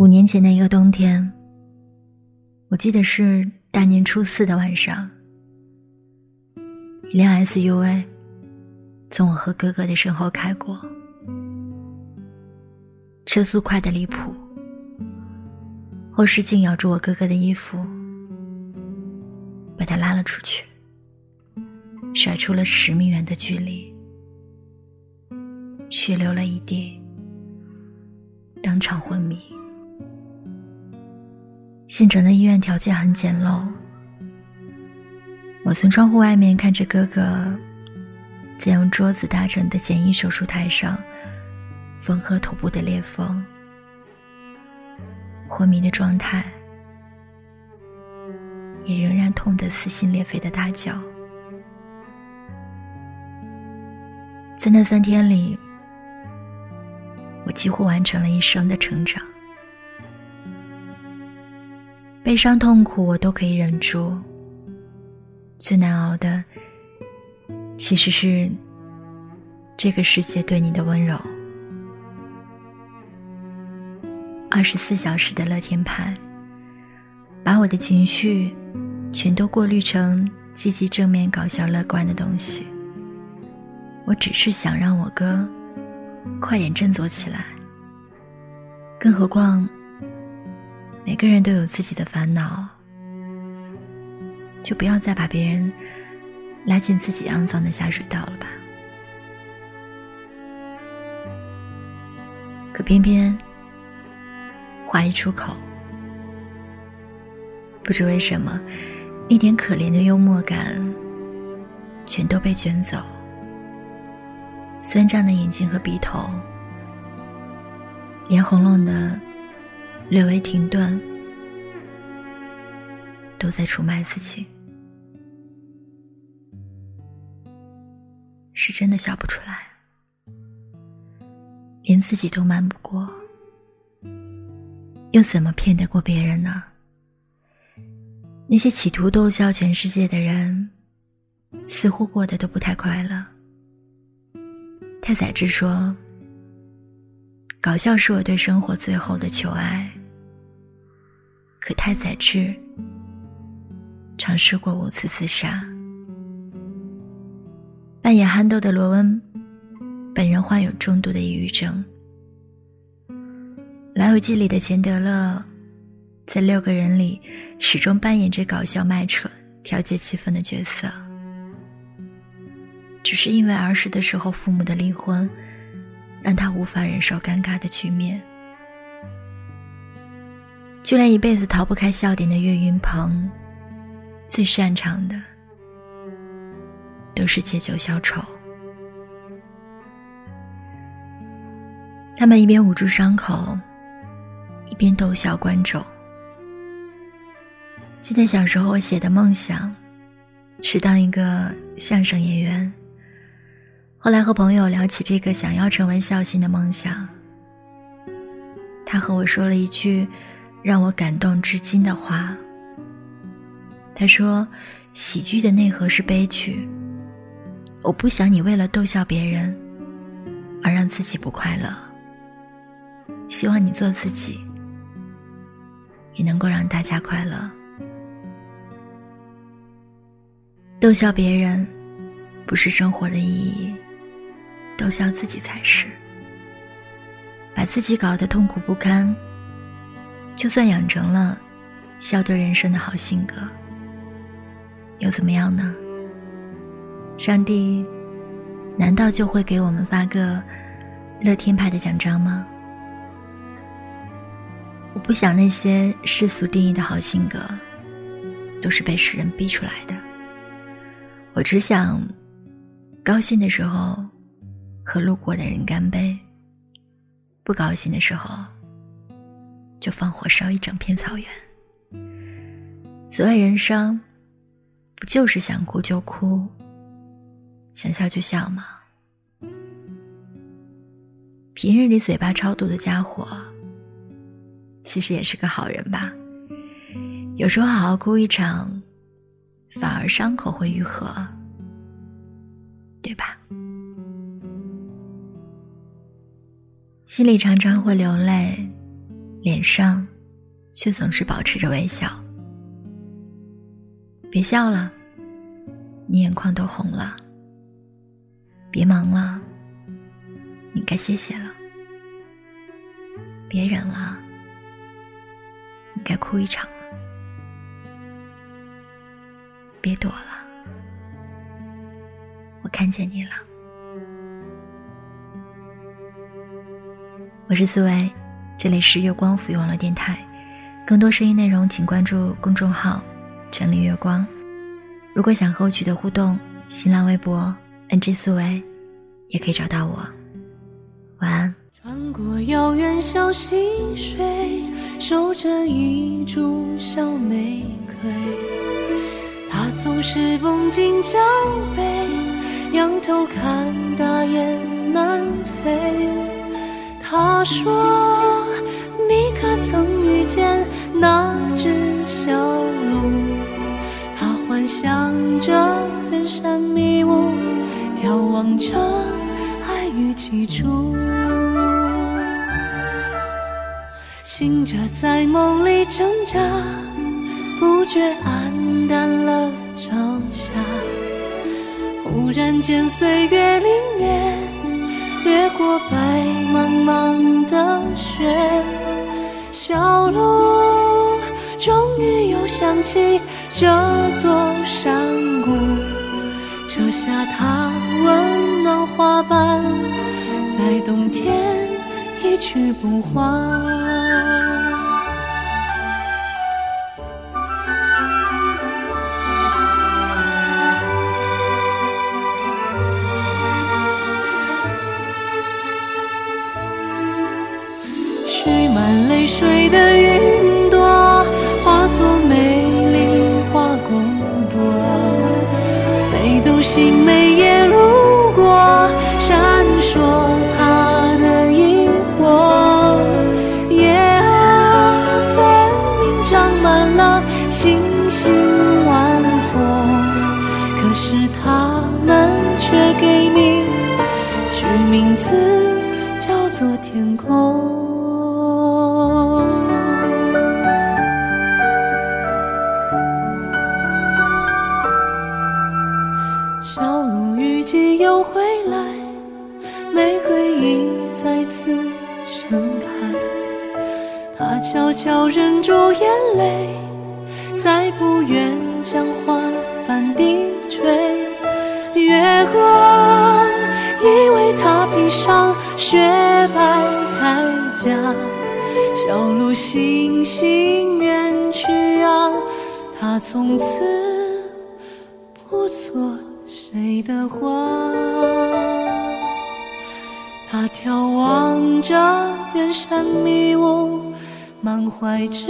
五年前的一个冬天，我记得是大年初四的晚上，一辆 SUV 从我和哥哥的身后开过，车速快得离谱，后视镜咬住我哥哥的衣服，把他拉了出去，甩出了十米远的距离，血流了一地，当场昏迷。县城的医院条件很简陋，我从窗户外面看着哥哥在用桌子搭成的简易手术台上缝合头部的裂缝，昏迷的状态，也仍然痛得撕心裂肺的大叫。在那三天里，我几乎完成了一生的成长。悲伤痛苦我都可以忍住，最难熬的其实是这个世界对你的温柔。二十四小时的乐天派，把我的情绪全都过滤成积极正面、搞笑乐观的东西。我只是想让我哥快点振作起来，更何况。每个人都有自己的烦恼，就不要再把别人拉进自己肮脏的下水道了吧。可偏偏话一出口，不知为什么，一点可怜的幽默感全都被卷走，酸胀的眼睛和鼻头，脸红咙的。略微停顿，都在出卖自己，是真的笑不出来，连自己都瞒不过，又怎么骗得过别人呢？那些企图逗笑全世界的人，似乎过得都不太快乐。太宰治说：“搞笑是我对生活最后的求爱。”可太宰治尝试过五次自杀。扮演憨豆的罗恩，本人患有重度的抑郁症。《老友记》里的钱德勒，在六个人里始终扮演着搞笑卖蠢、调节气氛的角色。只是因为儿时的时候父母的离婚，让他无法忍受尴尬的局面。就连一辈子逃不开笑点的岳云鹏，最擅长的都是借酒消愁。他们一边捂住伤口，一边逗笑观众。记得小时候我写的梦想是当一个相声演员，后来和朋友聊起这个想要成为笑星的梦想，他和我说了一句。让我感动至今的话。他说：“喜剧的内核是悲剧。我不想你为了逗笑别人而让自己不快乐。希望你做自己，也能够让大家快乐。逗笑别人不是生活的意义，逗笑自己才是。把自己搞得痛苦不堪。”就算养成了笑对人生的好性格，又怎么样呢？上帝难道就会给我们发个乐天派的奖章吗？我不想那些世俗定义的好性格都是被世人逼出来的。我只想高兴的时候和路过的人干杯，不高兴的时候。就放火烧一整片草原。所谓人生，不就是想哭就哭，想笑就笑吗？平日里嘴巴超毒的家伙，其实也是个好人吧？有时候好好哭一场，反而伤口会愈合，对吧？心里常常会流泪。脸上却总是保持着微笑。别笑了，你眼眶都红了。别忙了，你该歇歇了。别忍了，你该哭一场了。别躲了，我看见你了。我是苏维，这里是月光抚育网络电台。更多声音内容，请关注公众号“城里月光”。如果想和我取得互动，新浪微博 “ng 苏薇”也可以找到我。晚安。穿过遥远小溪水，守着一株小玫瑰。他总是绷紧脚背，仰头看大雁南飞。他说：“那只小鹿？它幻想着远山迷雾，眺望着爱与起初。醒着在梦里挣扎，不觉黯淡了朝霞。忽然间岁月凛冽。”掠过白茫茫的雪，小路终于又想起这座山谷，扯下它温暖花瓣，在冬天一去不还。星每夜路过，闪烁它的萤火。夜啊，分明长满了星星晚风，可是他们却给你取名字，叫做天空。小鹿雨季又回来，玫瑰已再次盛开。他悄悄忍住眼泪，再不愿将花瓣低垂。月光已为他披上雪白铠甲，小鹿星星远去啊，他从此不做。谁的花？他眺望着远山迷雾，满怀着